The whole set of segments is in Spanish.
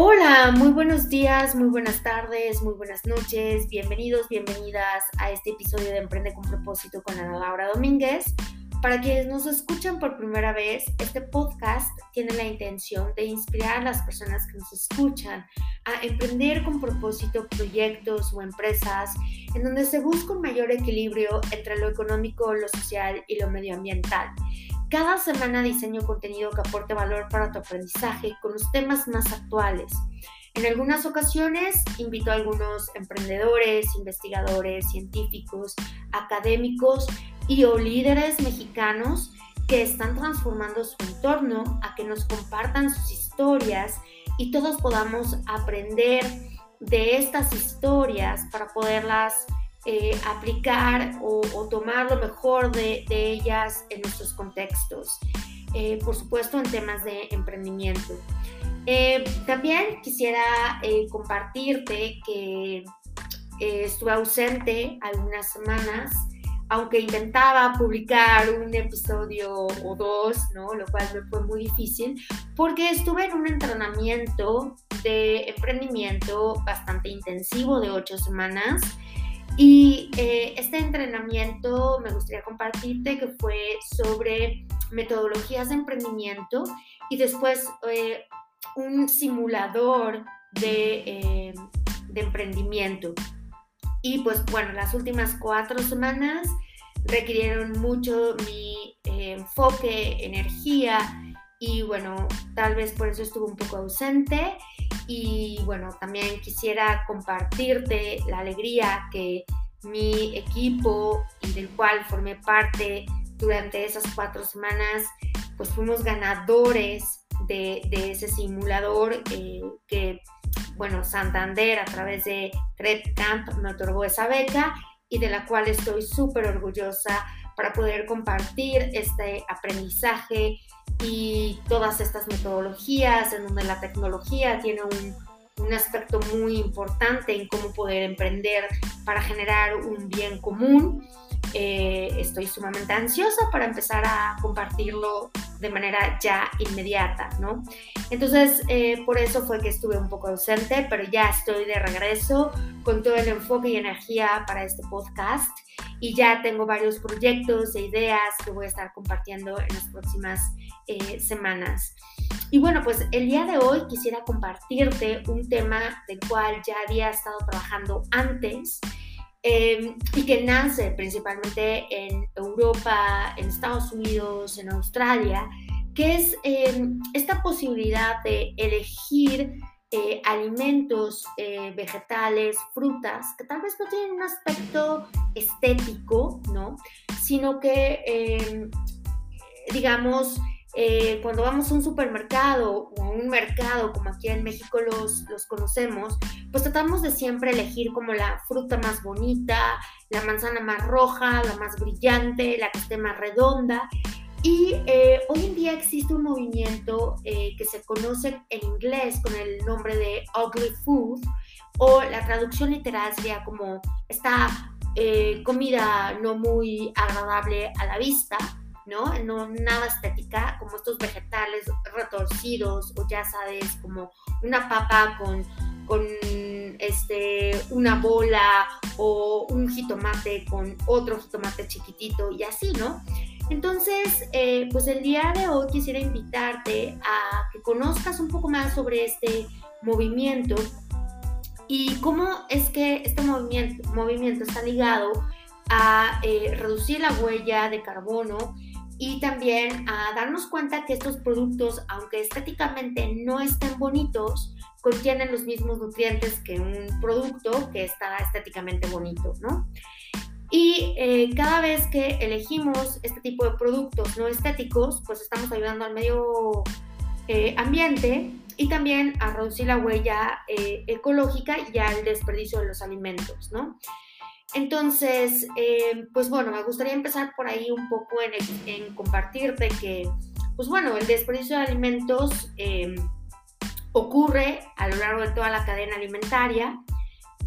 Hola, muy buenos días, muy buenas tardes, muy buenas noches. Bienvenidos, bienvenidas a este episodio de Emprende con propósito con Ana Laura Domínguez. Para quienes nos escuchan por primera vez, este podcast tiene la intención de inspirar a las personas que nos escuchan a emprender con propósito proyectos o empresas en donde se busca un mayor equilibrio entre lo económico, lo social y lo medioambiental. Cada semana diseño contenido que aporte valor para tu aprendizaje con los temas más actuales. En algunas ocasiones invito a algunos emprendedores, investigadores, científicos, académicos y o líderes mexicanos que están transformando su entorno a que nos compartan sus historias y todos podamos aprender de estas historias para poderlas eh, aplicar o, tomar lo mejor de, ellas en nuestros contextos. Eh, por supuesto, en temas de emprendimiento. Eh, también quisiera compartirte que estuve ausente algunas semanas, aunque intentaba publicar un episodio o dos, ¿no? lo cual me fue muy difícil, porque estuve en un entrenamiento de emprendimiento bastante intensivo de ocho semanas y eh, este entrenamiento me gustaría compartirte que fue sobre metodologías de emprendimiento y después eh, un simulador de, eh, de, emprendimiento. Y pues bueno, las últimas cuatro semanas requirieron mucho mi enfoque, energía y bueno, tal vez por eso estuve un poco ausente y bueno, también quisiera compartirte la alegría que mi equipo y del cual formé parte durante esas cuatro semanas, pues fuimos ganadores de, ese simulador eh, que, bueno, Santander a través de Red Camp me otorgó esa beca y de la cual estoy súper orgullosa para poder compartir este aprendizaje y todas estas metodologías en donde la tecnología tiene un, aspecto muy importante en cómo poder emprender para generar un bien común. Eh, estoy sumamente ansiosa para empezar a compartirlo de manera ya inmediata, ¿no? Entonces, eh, por eso fue que estuve un poco ausente, pero ya estoy de regreso con todo el enfoque y energía para este podcast y ya tengo varios proyectos e ideas que voy a estar compartiendo en las próximas eh, semanas. Y bueno, pues el día de hoy quisiera compartirte un tema del cual ya había estado trabajando antes em, y que nace principalmente en Europa, en Estados Unidos, en Australia, que es em, esta posibilidad de elegir eh, alimentos eh, vegetales, frutas, que tal vez no tienen un aspecto estético, ¿no? Sino que, em, digamos, eh, cuando vamos a un supermercado o a un mercado como aquí en México los, los conocemos, pues tratamos de siempre elegir como la fruta más bonita, la manzana más roja, la más brillante, la que esté más redonda. Y eh, hoy en día existe un movimiento eh, que se conoce en inglés con el nombre de ugly food, o la traducción literal sería como esta eh, comida no muy agradable a la vista, ¿no? No nada estética, como estos vegetales retorcidos, o ya sabes, como una papa con, con este, una bola o un jitomate con otro jitomate chiquitito y así, ¿no? Entonces, eh, pues el día de hoy quisiera invitarte a que conozcas un poco más sobre este movimiento y cómo es que este movimiento, está ligado a eh, reducir la huella de carbono y también a darnos cuenta que estos productos, aunque estéticamente no estén bonitos, contienen los mismos nutrientes que un producto que está estéticamente bonito, ¿no? Y eh, cada vez que elegimos este tipo de productos no estéticos, pues estamos ayudando al medio eh, ambiente y también a reducir la huella eh, ecológica y al desperdicio de los alimentos, ¿no? Entonces, pues bueno, me gustaría empezar por ahí un poco en, en compartirte que, pues bueno, el desperdicio de alimentos ocurre a lo largo de toda la cadena alimentaria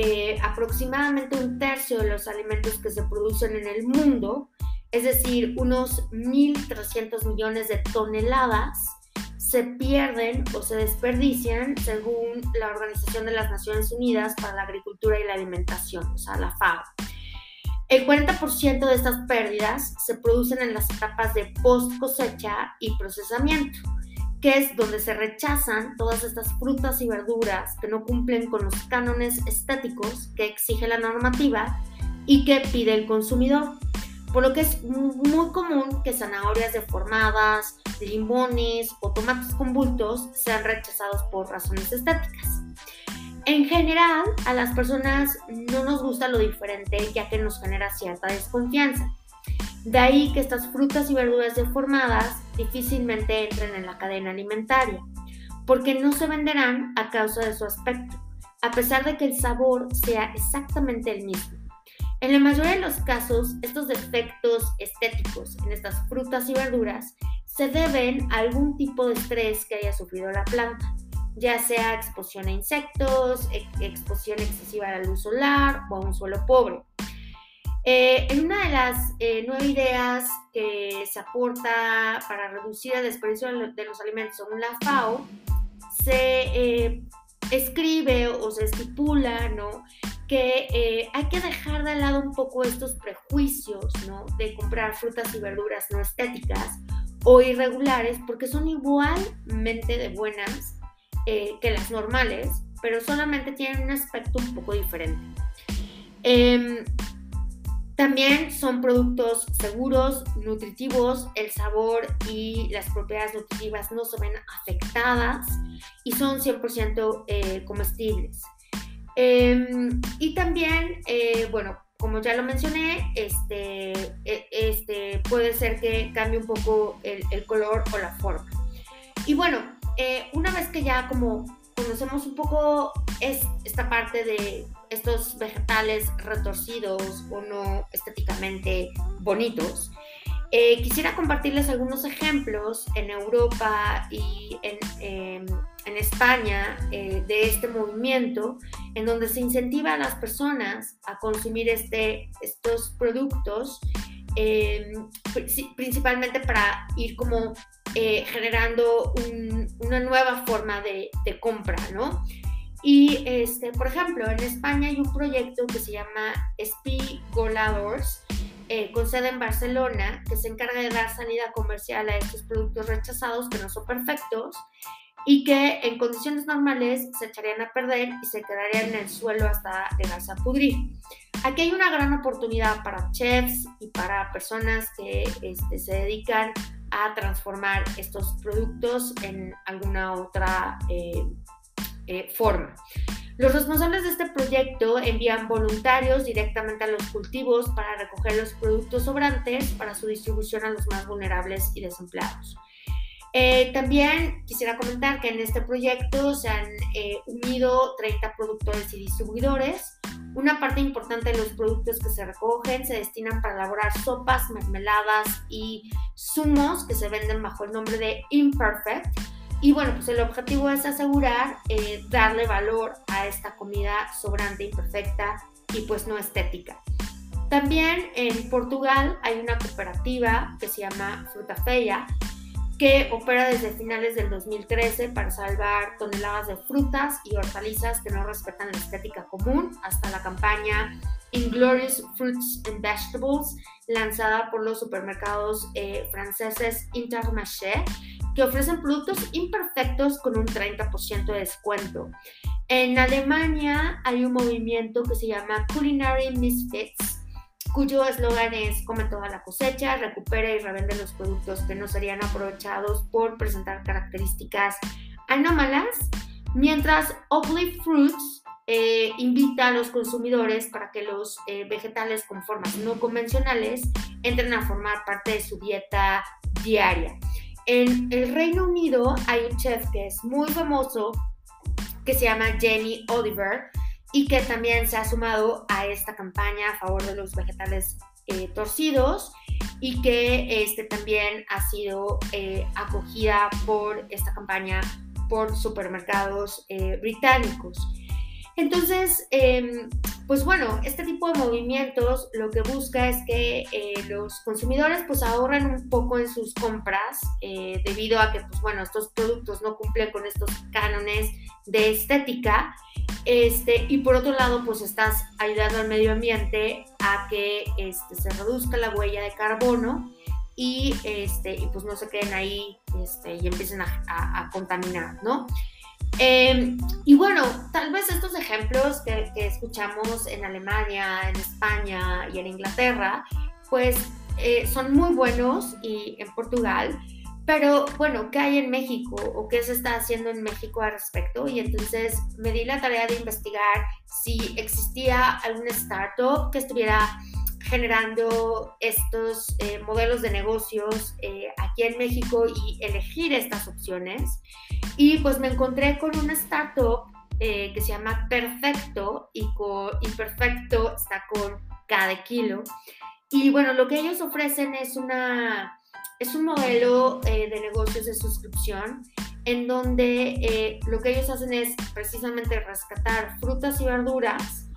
eh, aproximadamente un tercio de los alimentos que se producen en el mundo, es decir, unos 1.300 millones de toneladas, se pierden o se desperdician según la Organización de las Naciones Unidas para la Agricultura y la Alimentación, o sea, la FAO. El 40% de estas pérdidas se producen en las etapas de post cosecha y procesamiento, que es donde se rechazan todas estas frutas y verduras que no cumplen con los cánones estéticos que exige la normativa y que pide el consumidor. Por lo que es muy común que zanahorias deformadas, limones o tomates con bultos sean rechazados por razones estéticas. En general, a las personas no nos gusta lo diferente ya que nos genera cierta desconfianza. De ahí que estas frutas y verduras deformadas difícilmente entren en la cadena alimentaria, porque no se venderán a causa de su aspecto, a pesar de que el sabor sea exactamente el mismo. En la mayoría de los casos, estos defectos estéticos en estas frutas y verduras se deben a algún tipo de estrés que haya sufrido la planta ya sea exposición a insectos, exposición excesiva a la luz solar o a un suelo pobre. Eh, en una de las eh, nueve ideas que se aporta para reducir el desperdicio de los alimentos según la FAO, se eh, escribe o se estipula ¿no? que hay que dejar de lado un poco estos prejuicios ¿no? de comprar frutas y verduras no estéticas o irregulares porque son igualmente de buenas eh, que las normales, pero solamente tienen un aspecto un poco diferente. Em, también son productos seguros, nutritivos, el sabor y las propiedades nutritivas no se ven afectadas y son 100% eh, comestibles. Em, y también, eh, bueno, como ya lo mencioné, este, e, este, puede ser que cambie un poco el, color o la forma. Y bueno, eh, una vez que ya como conocemos un poco es esta parte de estos vegetales retorcidos o no estéticamente bonitos, eh, quisiera compartirles algunos ejemplos en Europa y en, em, España eh, de este movimiento en donde se incentiva a las personas a consumir este, estos productos em, principalmente para ir como eh, generando una nueva forma de, compra, ¿no? Y, este, por ejemplo, en España hay un proyecto que se llama Spigoladors, eh, con sede en Barcelona, que se encarga de dar salida comercial a estos productos rechazados que no son perfectos y que en condiciones normales se echarían a perder y se quedarían en el suelo hasta llegarse a pudrir. Aquí hay una gran oportunidad para chefs y para personas que este, se dedican a transformar estos productos en alguna otra eh, eh, forma. Los responsables de este proyecto envían voluntarios directamente a los cultivos para recoger los productos sobrantes para su distribución a los más vulnerables y desempleados. Eh, también quisiera comentar que en este proyecto se han unido 30 productores y distribuidores una parte importante de los productos que se recogen se destinan para elaborar sopas, mermeladas y zumos que se venden bajo el nombre de Imperfect. Y bueno, pues el objetivo es asegurar eh, darle valor a esta comida sobrante, imperfecta y pues no estética. También en Portugal hay una cooperativa que se llama Fruta Feia que opera desde finales del 2013 para salvar toneladas de frutas y hortalizas que no respetan la estética común, hasta la campaña Inglorious Fruits and Vegetables, lanzada por los supermercados eh, franceses Intermarché, que ofrecen productos imperfectos con un 30% de descuento. En Alemania hay un movimiento que se llama Culinary Misfits, cuyo eslogan es come toda la cosecha, recupera y revende los productos que no serían aprovechados por presentar características anómalas, mientras Ugly Fruits eh, invita a los consumidores para que los eh, vegetales con formas no convencionales entren a formar parte de su dieta diaria. En el Reino Unido hay un chef que es muy famoso que se llama Jamie Oliver, y que también se ha sumado a esta campaña a favor de los vegetales eh, torcidos y que este, también ha sido eh, acogida por esta campaña por supermercados eh, británicos. Entonces, em, pues bueno, este tipo de movimientos lo que busca es que eh, los consumidores pues ahorren un poco en sus compras eh, debido a que pues bueno, estos productos no cumplen con estos cánones de estética. Este, y por otro lado, pues estás ayudando al medio ambiente a que este, se reduzca la huella de carbono y, este, y pues no se queden ahí este, y empiecen a, a contaminar, ¿no? Em, y bueno, tal vez estos ejemplos que, escuchamos en Alemania, en España y en Inglaterra, pues eh, son muy buenos y en Portugal, pero bueno, ¿qué hay en México o qué se está haciendo en México al respecto? Y entonces me di la tarea de investigar si existía algún startup que estuviera generando estos eh, modelos de negocios eh, aquí en México y elegir estas opciones. Y pues me encontré con una startup eh, que se llama Perfecto y, con, y Perfecto está con cada kilo. Y bueno, lo que ellos ofrecen es, una, es un modelo de negocios de suscripción en donde lo que ellos hacen es precisamente rescatar frutas y verduras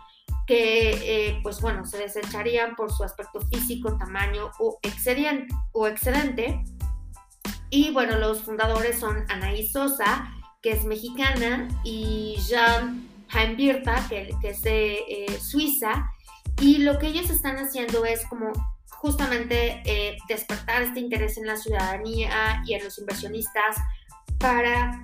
que eh, pues bueno, se desecharían por su aspecto físico, tamaño o excedente. O excedente. Y bueno, los fundadores son Anaí Sosa, que es mexicana, y Jean Heimbirta, que, es de eh, Suiza. Y lo que ellos están haciendo es como justamente eh, despertar este interés en la ciudadanía y en los inversionistas para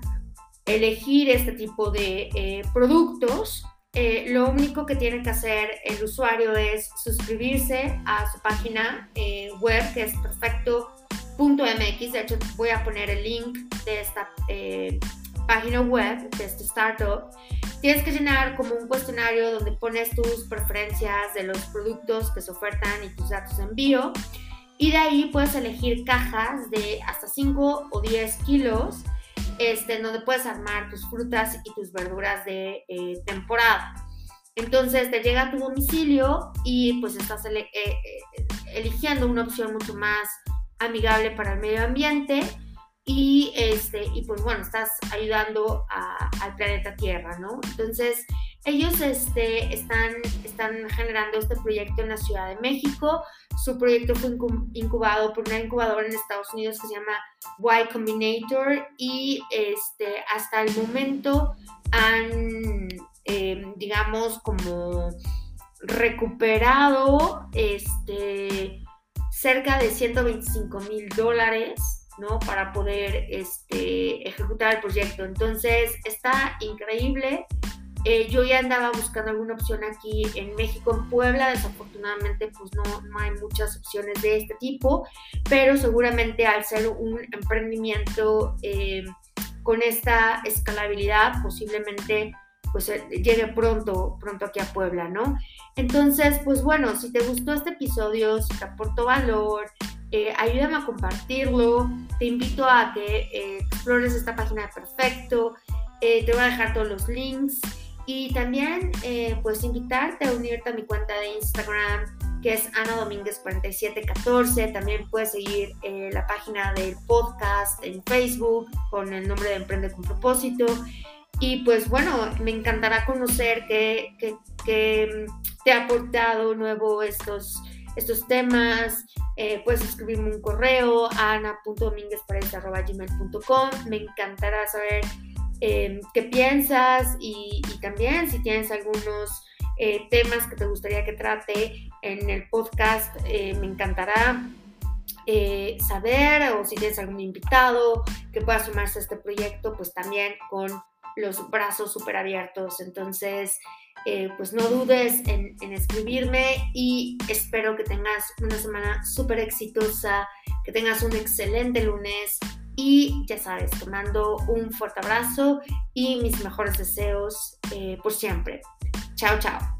elegir este tipo de productos eh, lo único que tiene que hacer el usuario es suscribirse a su página eh, web que es perfecto.mx. De hecho, voy a poner el link de esta eh, página web, de este startup. Tienes que llenar como un cuestionario donde pones tus preferencias de los productos que se ofertan y tus datos de envío. Y de ahí puedes elegir cajas de hasta 5 o 10 kilos este, donde puedes armar tus frutas y tus verduras de eh, temporada. Entonces te llega a tu domicilio y pues estás eh, eh, eligiendo una opción mucho más amigable para el medio ambiente y, este, y pues bueno, estás ayudando al planeta Tierra, ¿no? Entonces ellos este, están, están generando este proyecto en la Ciudad de México. Su proyecto fue incubado por una incubadora en Estados Unidos que se llama Y Combinator y este, hasta el momento han, em, digamos, como recuperado este, cerca de 125 mil dólares ¿no? Para poder este, ejecutar el proyecto. Entonces, está increíble. Eh, yo ya andaba buscando alguna opción aquí en México, en Puebla, desafortunadamente pues no, no hay muchas opciones de este tipo, pero seguramente al ser un emprendimiento eh, con esta escalabilidad, posiblemente pues eh, llegue pronto, pronto aquí a Puebla, ¿no? Entonces, pues bueno, si te gustó este episodio, si te aportó valor, ayúdame a compartirlo, te invito a que explores esta página de Perfecto, te voy a dejar todos los links. Y también, eh, pues, invitarte a unirte a mi cuenta de Instagram, que es Ana Domínguez 4714. También puedes seguir eh, la página del podcast en Facebook con el nombre de Emprende con Propósito. Y pues bueno, me encantará conocer qué, te ha aportado nuevo estos, estos temas. Eh, puedes escribirme un correo a ana.domínguezparedes.com. Me encantará saber Em, qué piensas y, también si tienes algunos eh, temas que te gustaría que trate en el podcast, eh, me encantará eh, saber o si tienes algún invitado que pueda sumarse a este proyecto, pues también con los brazos súper abiertos. Entonces, pues no dudes en, en, escribirme y espero que tengas una semana súper exitosa, que tengas un excelente lunes y ya sabes, te mando un fuerte abrazo y mis mejores deseos eh, por siempre. Chao, chao.